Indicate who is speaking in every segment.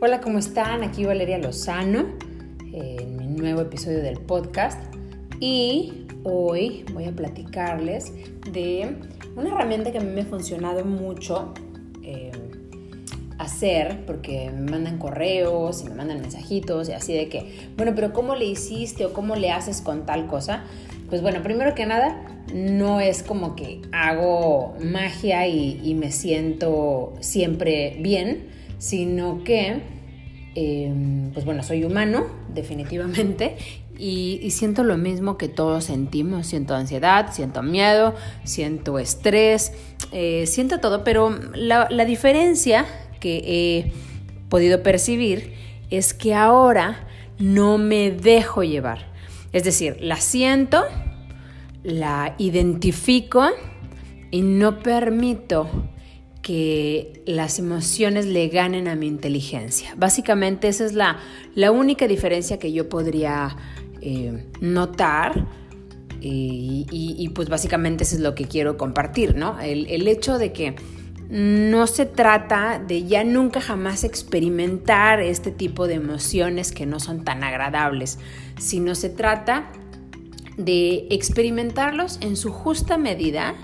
Speaker 1: Hola, ¿cómo están? Aquí Valeria Lozano en mi nuevo episodio del podcast y hoy voy a platicarles de una herramienta que a mí me ha funcionado mucho eh, hacer porque me mandan correos y me mandan mensajitos y así de que, bueno, pero ¿cómo le hiciste o cómo le haces con tal cosa? Pues bueno, primero que nada, no es como que hago magia y me siento siempre bien sino que, em, pues bueno, soy humano, definitivamente, y, siento lo mismo que todos sentimos. Siento ansiedad, siento miedo, siento estrés, eh, siento todo, pero la, la diferencia que he podido percibir es que ahora no me dejo llevar. Es decir, la siento, la identifico y no permito que las emociones le ganen a mi inteligencia. Básicamente esa es la, la única diferencia que yo podría eh, notar y, pues básicamente eso es lo que quiero compartir, ¿no? El, el hecho de que no se trata de ya nunca jamás experimentar este tipo de emociones que no son tan agradables, sino se trata de experimentarlos en su justa medida,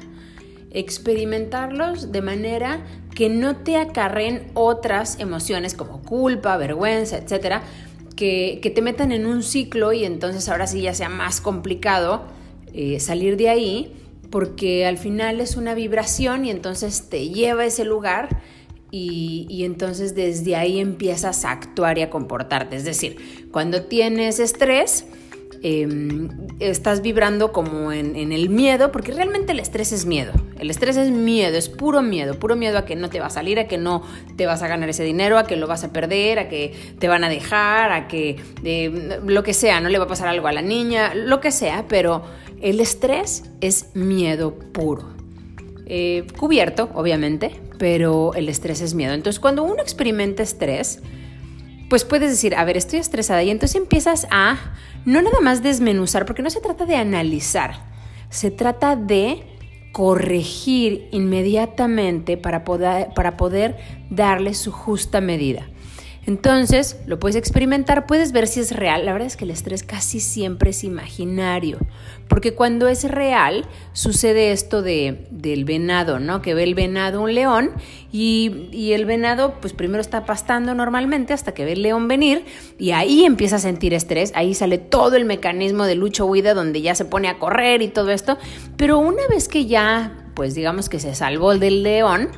Speaker 1: experimentarlos de manera que no te acarren otras emociones como culpa, vergüenza, etcétera, que, te metan en un ciclo y entonces ahora sí ya sea más complicado eh, salir de ahí, porque al final es una vibración y entonces te lleva a ese lugar y, y, entonces desde ahí empiezas a actuar y a comportarte. Es decir, cuando tienes estrés, Em, estás vibrando como en, el miedo, porque realmente el estrés es miedo. El estrés es miedo, es puro miedo, puro miedo a que no te va a salir, a que no te vas a ganar ese dinero, a que lo vas a perder, a que te van a dejar, a que eh, lo que sea, no le va a pasar algo a la niña, lo que sea, pero el estrés es miedo puro. Eh, cubierto, obviamente, pero el estrés es miedo. Entonces, cuando uno experimenta estrés, pues puedes decir, a ver, estoy estresada y entonces empiezas a no nada más desmenuzar, porque no se trata de analizar, se trata de corregir inmediatamente para poder, para poder darle su justa medida. Entonces, lo puedes experimentar, puedes ver si es real. La verdad es que el estrés casi siempre es imaginario, porque cuando es real sucede esto de, del venado, ¿no? Que ve el venado un león y, y, el venado pues primero está pastando normalmente hasta que ve el león venir y ahí empieza a sentir estrés, ahí sale todo el mecanismo de lucha-huida donde ya se pone a correr y todo esto, pero una vez que ya pues digamos que se salvó del león,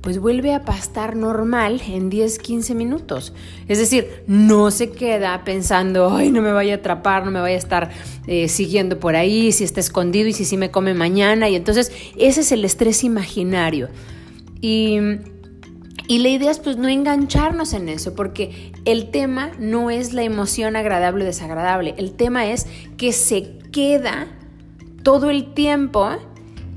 Speaker 1: pues vuelve a pastar normal en 10, 15 minutos. Es decir, no se queda pensando, ay, no me vaya a atrapar, no me vaya a estar eh, siguiendo por ahí, si está escondido y si sí me come mañana. Y entonces ese es el estrés imaginario. Y, y la idea es pues no engancharnos en eso, porque el tema no es la emoción agradable o desagradable, el tema es que se queda todo el tiempo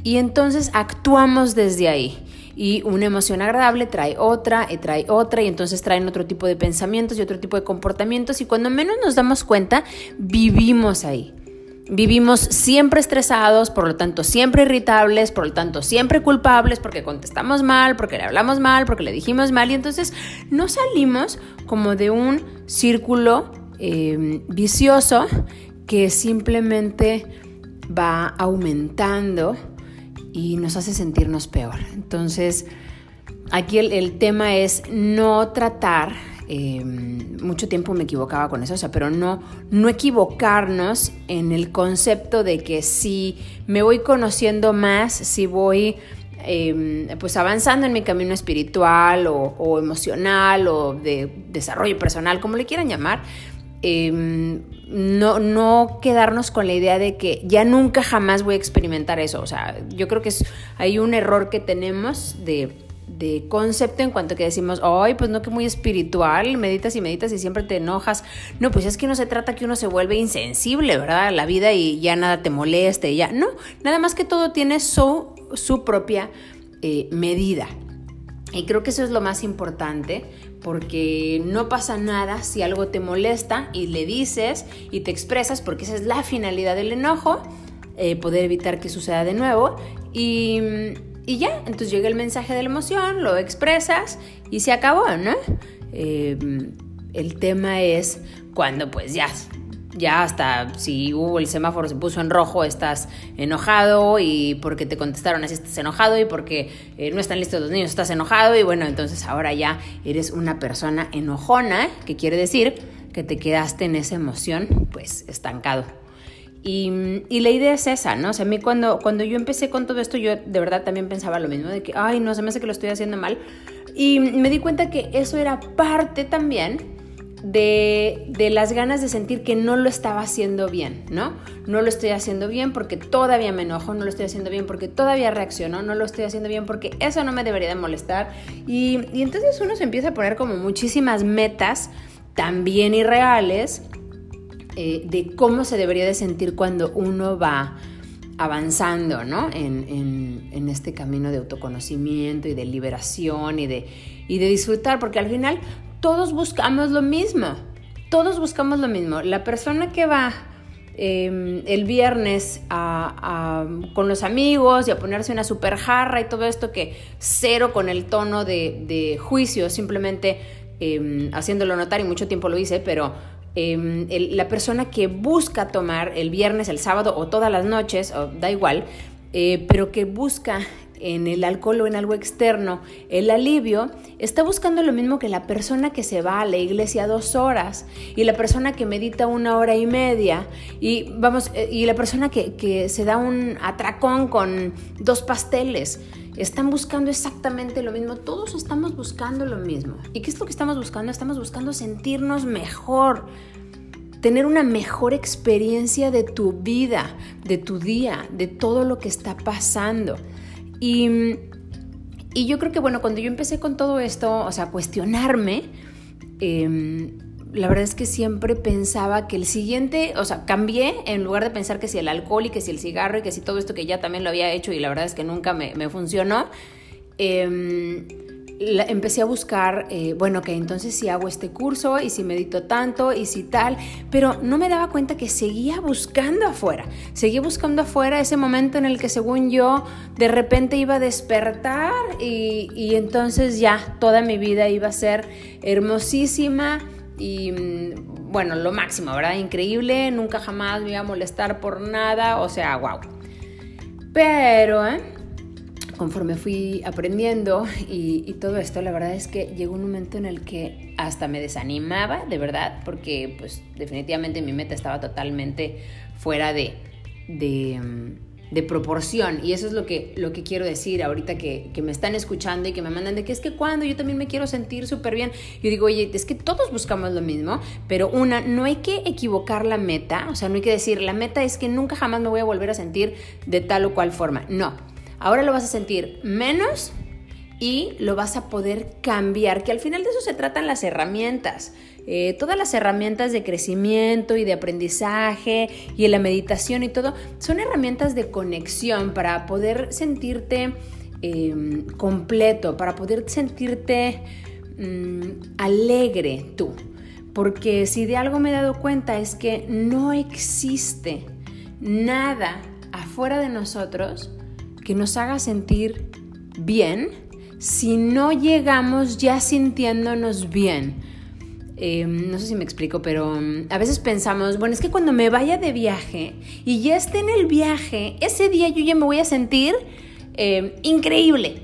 Speaker 1: y entonces actuamos desde ahí y una emoción agradable trae otra y trae otra y entonces traen otro tipo de pensamientos y otro tipo de comportamientos y cuando menos nos damos cuenta vivimos ahí. Vivimos siempre estresados, por lo tanto siempre irritables, por lo tanto siempre culpables porque contestamos mal, porque le hablamos mal, porque le dijimos mal y entonces no salimos como de un círculo eh, vicioso que simplemente va aumentando y nos hace sentirnos peor. Entonces, aquí el, tema es no tratar, em, mucho tiempo me equivocaba con eso, o sea, pero no, no equivocarnos en el concepto de que si me voy conociendo más, si voy em, pues avanzando en mi camino espiritual o, o emocional o de desarrollo personal, como le quieran llamar, Em, no, no quedarnos con la idea de que ya nunca jamás voy a experimentar eso. O sea, yo creo que es, hay un error que tenemos de, de concepto en cuanto que decimos, ay, pues no que muy espiritual, meditas y meditas y siempre te enojas. No, pues es que no se trata que uno se vuelve insensible, ¿verdad? A la vida y ya nada te moleste, ya. No, nada más que todo tiene su, su propia eh, medida. Y creo que eso es lo más importante porque no pasa nada si algo te molesta y le dices y te expresas porque esa es la finalidad del enojo, eh, poder evitar que suceda de nuevo y, y, ya, entonces llega el mensaje de la emoción, lo expresas y se acabó, ¿no? Em, el tema es cuando pues ya ya hasta si hubo el semáforo se puso en rojo, estás enojado y porque te contestaron así estás enojado y porque eh, no están listos los niños estás enojado y bueno, entonces ahora ya eres una persona enojona, que quiere decir que te quedaste en esa emoción pues estancado. Y, la idea es esa, ¿no? O sea, a mí cuando, cuando yo empecé con todo esto, yo de verdad también pensaba lo mismo, de que, ay, no, se me hace que lo estoy haciendo mal. Y me di cuenta que eso era parte también de, las ganas de sentir que no lo estaba haciendo bien, ¿no? No lo estoy haciendo bien porque todavía me enojo, no lo estoy haciendo bien porque todavía reacciono, no lo estoy haciendo bien porque eso no me debería de molestar. Y, entonces uno se empieza a poner como muchísimas metas también irreales eh, de cómo se debería de sentir cuando uno va avanzando, ¿no? En, en, este camino de autoconocimiento y de liberación y de, y de disfrutar, porque al final todos buscamos lo mismo. Todos buscamos lo mismo. La persona que va em, el viernes con los amigos y a ponerse una super jarra y todo esto que cero con el tono de, juicio, simplemente em, haciéndolo notar y mucho tiempo lo hice, pero em, la persona que busca tomar el viernes, el sábado o todas las noches, da igual, eh, pero que busca en el alcohol o en algo externo, el alivio, está buscando lo mismo que la persona que se va a la iglesia dos horas y la persona que medita una hora y media y, vamos, eh, y la persona que, que se da un atracón con dos pasteles. Están buscando exactamente lo mismo, todos estamos buscando lo mismo. ¿Y qué es lo que estamos buscando? Estamos buscando sentirnos mejor, tener una mejor experiencia de tu vida, de tu día, de todo lo que está pasando. Y, yo creo que, bueno, cuando yo empecé con todo esto, o sea, cuestionarme, em, la verdad es que siempre pensaba que el siguiente, o sea, cambié en lugar de pensar que si el alcohol y que si el cigarro y que si todo esto que ya también lo había hecho y la verdad es que nunca me, me funcionó. Eh, empecé a buscar, eh, bueno, que entonces si hago este curso y si medito tanto y si tal, pero no me daba cuenta que seguía buscando afuera, seguía buscando afuera ese momento en el que según yo de repente iba a despertar y, y entonces ya toda mi vida iba a ser hermosísima y mm, bueno, lo máximo, ¿verdad? Increíble, nunca jamás me iba a molestar por nada, o sea, wow. Pero, ¿eh? Conforme fui aprendiendo y, todo esto, la verdad es que llegó un momento en el que hasta me desanimaba, de verdad, porque pues definitivamente mi meta estaba totalmente fuera de, de, mm, proporción. Y eso es lo que, lo que quiero decir ahorita que, que, me están escuchando y que me mandan de que es que cuando yo también me quiero sentir súper bien. Yo digo, oye, es que todos buscamos lo mismo, pero una, no hay que equivocar la meta, o sea, no hay que decir, la meta es que nunca jamás me voy a volver a sentir de tal o cual forma. No Ahora lo vas a sentir menos y lo vas a poder cambiar, que al final de eso se tratan las herramientas. Eh, todas las herramientas de crecimiento y de aprendizaje y en la meditación y todo son herramientas de conexión para poder sentirte em, completo, para poder sentirte mm, alegre tú. Porque si de algo me he dado cuenta es que no existe nada afuera de nosotros que nos haga sentir bien si no llegamos ya sintiéndonos bien. Em, no sé si me explico, pero mm, a veces pensamos, bueno, es que cuando me vaya de viaje y ya esté en el viaje, ese día yo ya me voy a sentir em, increíble.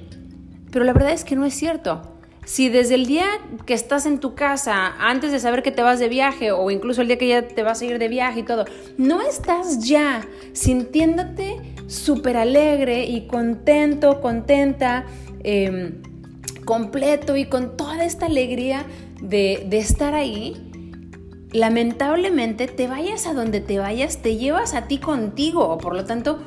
Speaker 1: Pero la verdad es que no es cierto. Si desde el día que estás en tu casa, antes de saber que te vas de viaje o incluso el día que ya te vas a ir de viaje y todo, no estás ya sintiéndote súper alegre y contento, contenta, em, completo y con toda esta alegría de, de estar ahí, lamentablemente te vayas a donde te vayas, te llevas a ti contigo, por lo tanto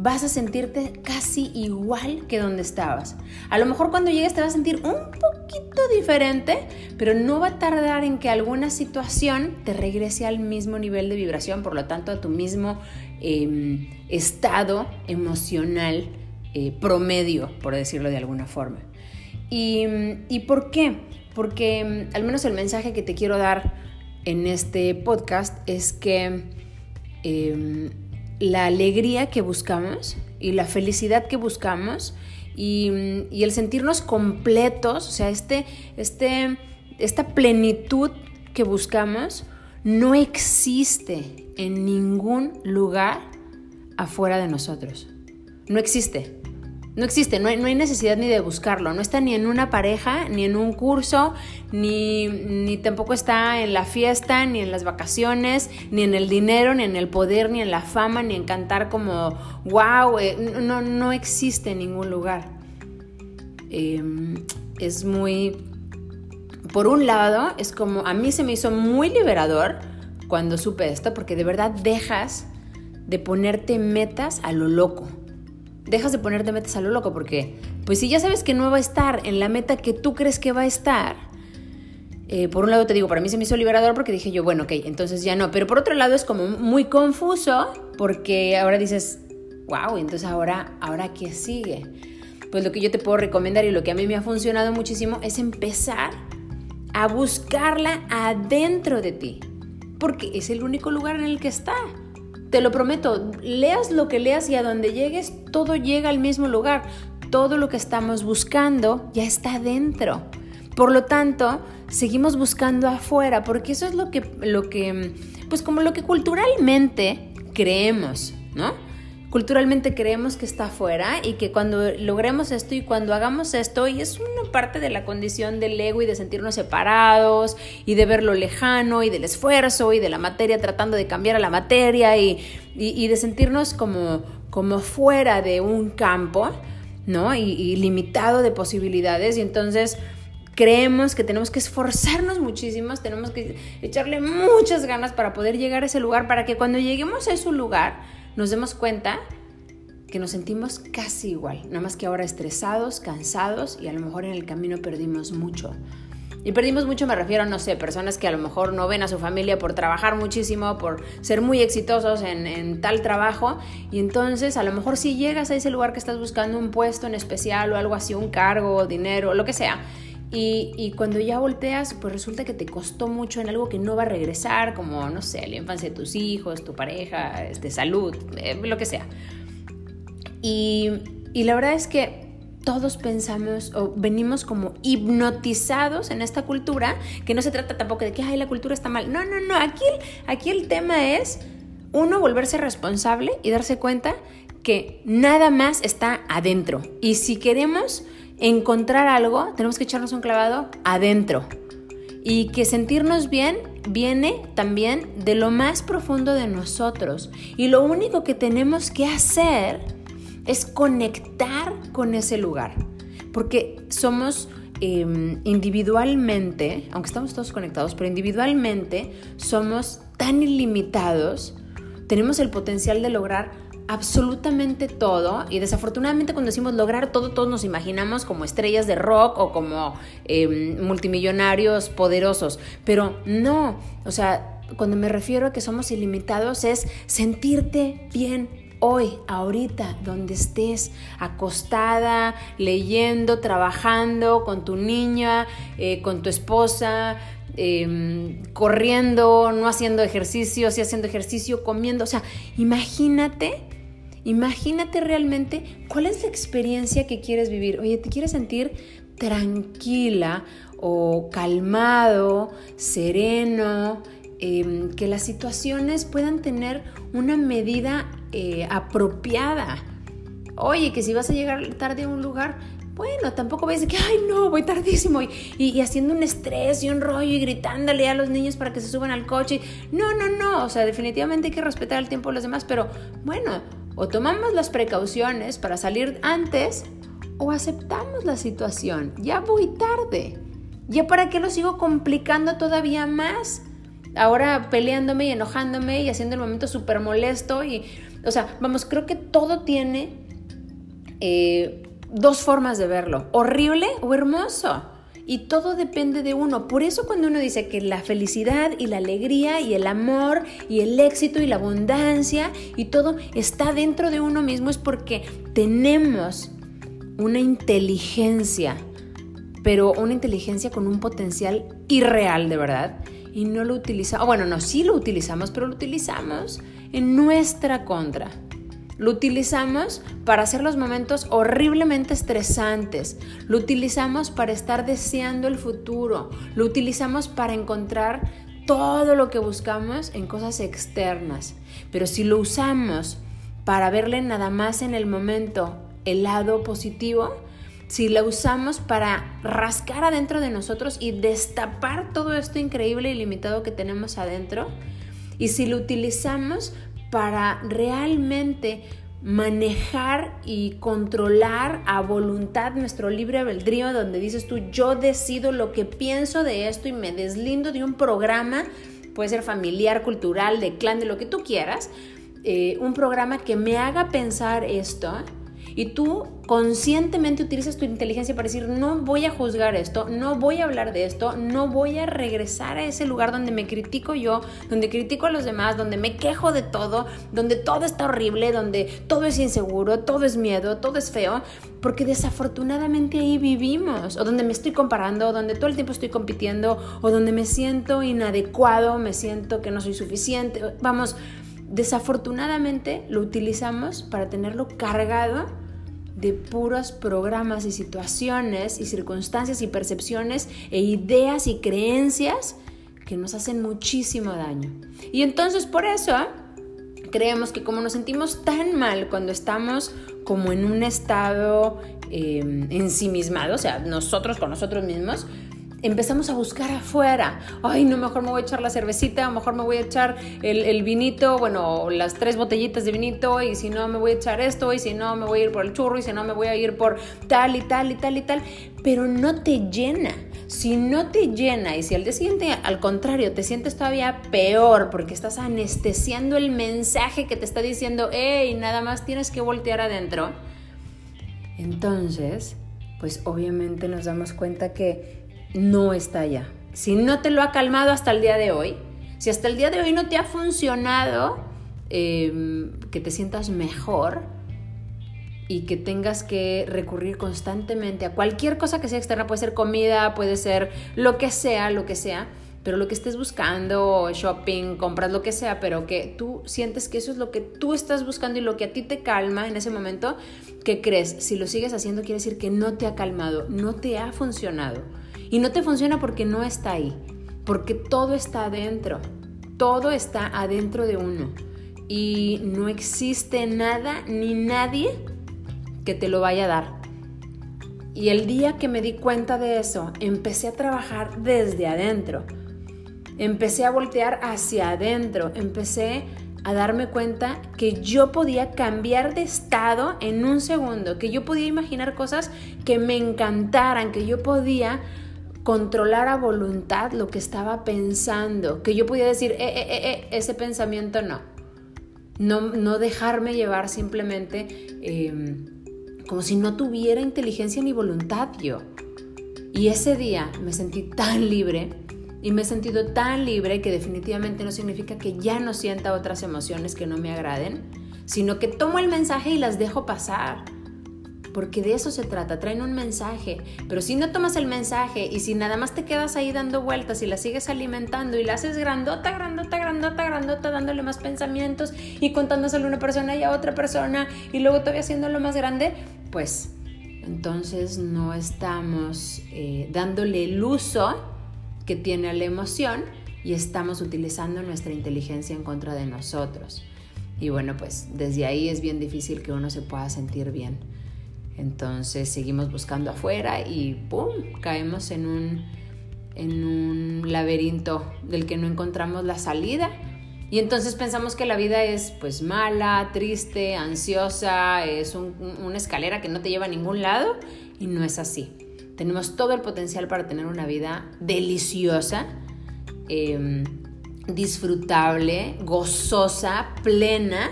Speaker 1: vas a sentirte casi igual que donde estabas. A lo mejor cuando llegues te vas a sentir un poquito diferente, pero no va a tardar en que alguna situación te regrese al mismo nivel de vibración, por lo tanto a tu mismo em, estado emocional eh, promedio, por decirlo de alguna forma. ¿Y, ¿Y por qué? Porque em, al menos el mensaje que te quiero dar en este podcast es que em, la alegría que buscamos y la felicidad que buscamos y, el sentirnos completos, o sea, este, este esta plenitud que buscamos no existe en ningún lugar afuera de nosotros. No existe. No existe, no hay, necesidad ni de buscarlo. No está ni en una pareja, ni en un curso, ni, ni, tampoco está en la fiesta, ni en las vacaciones, ni en el dinero, ni en el poder, ni en la fama, ni en cantar como wow. Eh, no, no existe en ningún lugar. Em, es muy... Por un lado, es como a mí se me hizo muy liberador cuando supe esto, porque de verdad dejas de ponerte metas a lo loco dejas de ponerte metas a lo loco, porque pues si ya sabes que no va a estar en la meta que tú crees que va a estar, eh, por un lado te digo, para mí se me hizo liberador porque dije yo, bueno, ok, entonces ya no, pero por otro lado es como muy confuso porque ahora dices, wow, entonces ahora, ahora qué sigue. Pues lo que yo te puedo recomendar y lo que a mí me ha funcionado muchísimo es empezar a buscarla adentro de ti, porque es el único lugar en el que está. Te lo prometo, leas lo que leas y a donde llegues, todo llega al mismo lugar. Todo lo que estamos buscando ya está dentro. Por lo tanto, seguimos buscando afuera, porque eso es lo que, lo que, pues como lo que culturalmente creemos, ¿no? Culturalmente creemos que está afuera y que cuando logremos esto y cuando hagamos esto, y es una parte de la condición del ego y de sentirnos separados y de verlo lejano y del esfuerzo y de la materia tratando de cambiar a la materia y, de sentirnos como, como fuera de un campo, ¿no? Y, y limitado de posibilidades y entonces creemos que tenemos que esforzarnos muchísimo, tenemos que echarle muchas ganas para poder llegar a ese lugar, para que cuando lleguemos a ese lugar, nos demos cuenta que nos sentimos casi igual, nada más que ahora estresados, cansados y a lo mejor en el camino perdimos mucho. Y perdimos mucho me refiero no sé, personas que a lo mejor no ven a su familia por trabajar muchísimo, por ser muy exitosos en, en, tal trabajo. Y entonces a lo mejor si llegas a ese lugar que estás buscando un puesto en especial o algo así, un cargo, dinero, lo que sea, y, cuando ya volteas, pues resulta que te costó mucho en algo que no va a regresar, como, no sé, la infancia de tus hijos, tu pareja, este, salud, eh, lo que sea. Y, y la verdad es que todos pensamos o venimos como hipnotizados en esta cultura, que no se trata tampoco de que, ay, la cultura está mal. No, no, no, aquí, aquí el tema es, uno, volverse responsable y darse cuenta que nada más está adentro. Y si queremos encontrar algo, tenemos que echarnos un clavado adentro. Y que sentirnos bien viene también de lo más profundo de nosotros. Y lo único que tenemos que hacer es conectar con ese lugar. Porque somos em, individualmente, aunque estamos todos conectados, pero individualmente somos tan ilimitados, tenemos el potencial de lograr absolutamente todo y desafortunadamente cuando decimos lograr todo, todos nos imaginamos como estrellas de rock o como em, multimillonarios poderosos, pero no, o sea, cuando me refiero a que somos ilimitados es sentirte bien hoy, ahorita, donde estés, acostada, leyendo, trabajando con tu niña, eh, con tu esposa, em, corriendo, no haciendo ejercicio, sí haciendo ejercicio, comiendo. O sea, imagínate Imagínate realmente cuál es la experiencia que quieres vivir. Oye, ¿te quieres sentir tranquila o calmado, sereno? Em, que las situaciones puedan tener una medida eh, apropiada. Oye, que si vas a llegar tarde a un lugar, bueno, tampoco ves que, ay, no, voy tardísimo y, y, haciendo un estrés y un rollo y gritándole a los niños para que se suban al coche. No, no, no, o sea, definitivamente hay que respetar el tiempo de los demás, pero bueno, o tomamos las precauciones para salir antes o aceptamos la situación. Ya voy tarde. ¿Ya para qué lo sigo complicando todavía más? Ahora peleándome y enojándome y haciendo el momento súper molesto. Y, o sea, vamos, creo que todo tiene eh, dos formas de verlo. Horrible o hermoso y todo depende de uno. Por eso cuando uno dice que la felicidad y la alegría y el amor y el éxito y la abundancia y todo está dentro de uno mismo es porque tenemos una inteligencia, pero una inteligencia con un potencial irreal de verdad y no lo utilizamos, bueno, no, sí lo utilizamos, pero lo utilizamos en nuestra contra. Lo utilizamos para hacer los momentos horriblemente estresantes. Lo utilizamos para estar deseando el futuro. Lo utilizamos para encontrar todo lo que buscamos en cosas externas. Pero si lo usamos para verle nada más en el momento el lado positivo, si lo usamos para rascar adentro de nosotros y destapar todo esto increíble y limitado que tenemos adentro, y si lo utilizamos para realmente manejar y controlar a voluntad nuestro libre albedrío, donde dices tú, yo decido lo que pienso de esto y me deslindo de un programa, puede ser familiar, cultural, de clan, de lo que tú quieras, eh, un programa que me haga pensar esto y tú conscientemente utilizas tu inteligencia para decir, no voy a juzgar esto, no voy a hablar de esto, no voy a regresar a ese lugar donde me critico yo, donde critico a los demás, donde me quejo de todo, donde todo está horrible, donde todo es inseguro, todo es miedo, todo es feo, porque desafortunadamente ahí vivimos, o donde me estoy comparando, donde todo el tiempo estoy compitiendo, o donde me siento inadecuado, me siento que no soy suficiente, vamos, desafortunadamente lo utilizamos para tenerlo cargado de puros programas y situaciones y circunstancias y percepciones e ideas y creencias que nos hacen muchísimo daño. Y entonces por eso creemos que como nos sentimos tan mal cuando estamos como en un estado eh, ensimismado, o sea, nosotros con nosotros mismos, empezamos a buscar afuera. Ay, no, mejor me voy a echar la cervecita, mejor me voy a echar el, vinito, bueno, las tres botellitas de vinito, y si no, me voy a echar esto, y si no, me voy a ir por el churro, y si no, me voy a ir por tal y tal y tal y tal. Pero no te llena. Si no te llena y si al día siguiente, al contrario, te sientes todavía peor porque estás anestesiando el mensaje que te está diciendo, hey, nada más tienes que voltear adentro, entonces, pues obviamente nos damos cuenta que no está allá. Si no te lo ha calmado hasta el día de hoy, si hasta el día de hoy no te ha funcionado em, que te sientas mejor y que tengas que recurrir constantemente a cualquier cosa que sea externa, puede ser comida, puede ser lo que sea, lo que sea, pero lo que estés buscando, shopping, compras, lo que sea, pero que tú sientes que eso es lo que tú estás buscando y lo que a ti te calma en ese momento, ¿qué crees? Si lo sigues haciendo quiere decir que no te ha calmado, no te ha funcionado. Y no te funciona porque no está ahí, porque todo está adentro, todo está adentro de uno. Y no existe nada ni nadie que te lo vaya a dar. Y el día que me di cuenta de eso, empecé a trabajar desde adentro. Empecé a voltear hacia adentro. Empecé a darme cuenta que yo podía cambiar de estado en un segundo, que yo podía imaginar cosas que me encantaran, que yo podía controlar a voluntad lo que estaba pensando, que yo podía decir, eh, eh, eh, eh ese pensamiento no. no. No dejarme llevar simplemente em, como si no tuviera inteligencia ni voluntad yo. Y ese día me sentí tan libre y me he sentido tan libre que definitivamente no significa que ya no sienta otras emociones que no me agraden, sino que tomo el mensaje y las dejo pasar porque de eso se trata, traen un mensaje, pero si no tomas el mensaje y si nada más te quedas ahí dando vueltas y la sigues alimentando y la haces grandota, grandota, grandota, grandota, dándole más pensamientos y contándoselo a una persona y a otra persona y luego todavía haciéndolo más grande, pues entonces no estamos eh, dándole el uso que tiene la emoción y estamos utilizando nuestra inteligencia en contra de nosotros. Y bueno, pues desde ahí es bien difícil que uno se pueda sentir bien. Entonces seguimos buscando afuera y ¡pum! caemos en un, en un laberinto del que no encontramos la salida. Y entonces pensamos que la vida es pues mala, triste, ansiosa, es una escalera que no te lleva a ningún lado y no es así. Tenemos todo el potencial para tener una vida deliciosa, em, disfrutable, gozosa, plena,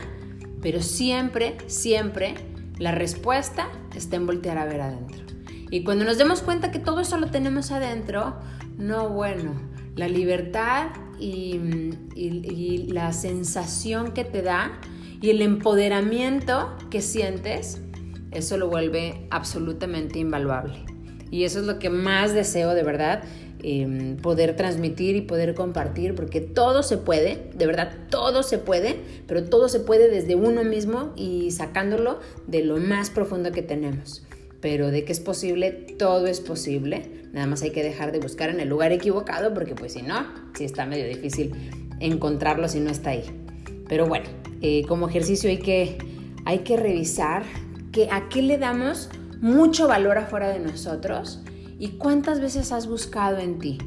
Speaker 1: pero siempre, siempre la respuesta está en voltear a ver adentro. Y cuando nos demos cuenta que todo eso lo tenemos adentro, no, bueno, la libertad y, la sensación que te da y el empoderamiento que sientes, eso lo vuelve absolutamente invaluable. Y eso es lo que más deseo de verdad, em, poder transmitir y poder compartir, porque todo se puede, de verdad, todo se puede, pero todo se puede desde uno mismo y sacándolo de lo más profundo que tenemos. Pero de que es posible, todo es posible. Nada más hay que dejar de buscar en el lugar equivocado, porque pues si no, sí está medio difícil encontrarlo si no está ahí. Pero bueno, eh, como ejercicio hay que, hay que revisar que a qué le damos mucho valor afuera de nosotros y cuántas veces has buscado en ti.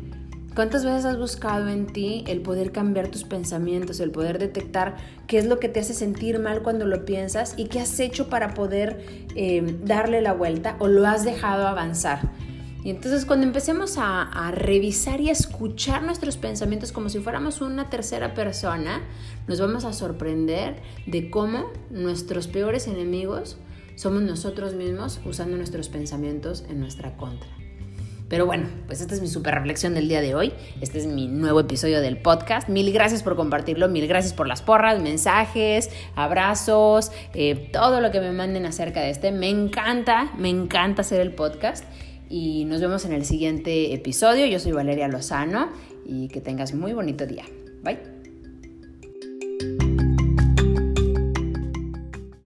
Speaker 1: ¿Cuántas veces has buscado en ti el poder cambiar tus pensamientos, el poder detectar qué es lo que te hace sentir mal cuando lo piensas y qué has hecho para poder eh, darle la vuelta o lo has dejado avanzar? Y entonces cuando empecemos a, a, revisar y a escuchar nuestros pensamientos como si fuéramos una tercera persona, nos vamos a sorprender de cómo nuestros peores enemigos somos nosotros mismos usando nuestros pensamientos en nuestra contra. Pero bueno, pues esta es mi super reflexión del día de hoy. Este es mi nuevo episodio del podcast. Mil gracias por compartirlo, mil gracias por las porras, mensajes, abrazos, eh, todo lo que me manden acerca de este. Me encanta, me encanta hacer el podcast. Y nos vemos en el siguiente episodio. Yo soy Valeria Lozano y que tengas muy bonito día. Bye.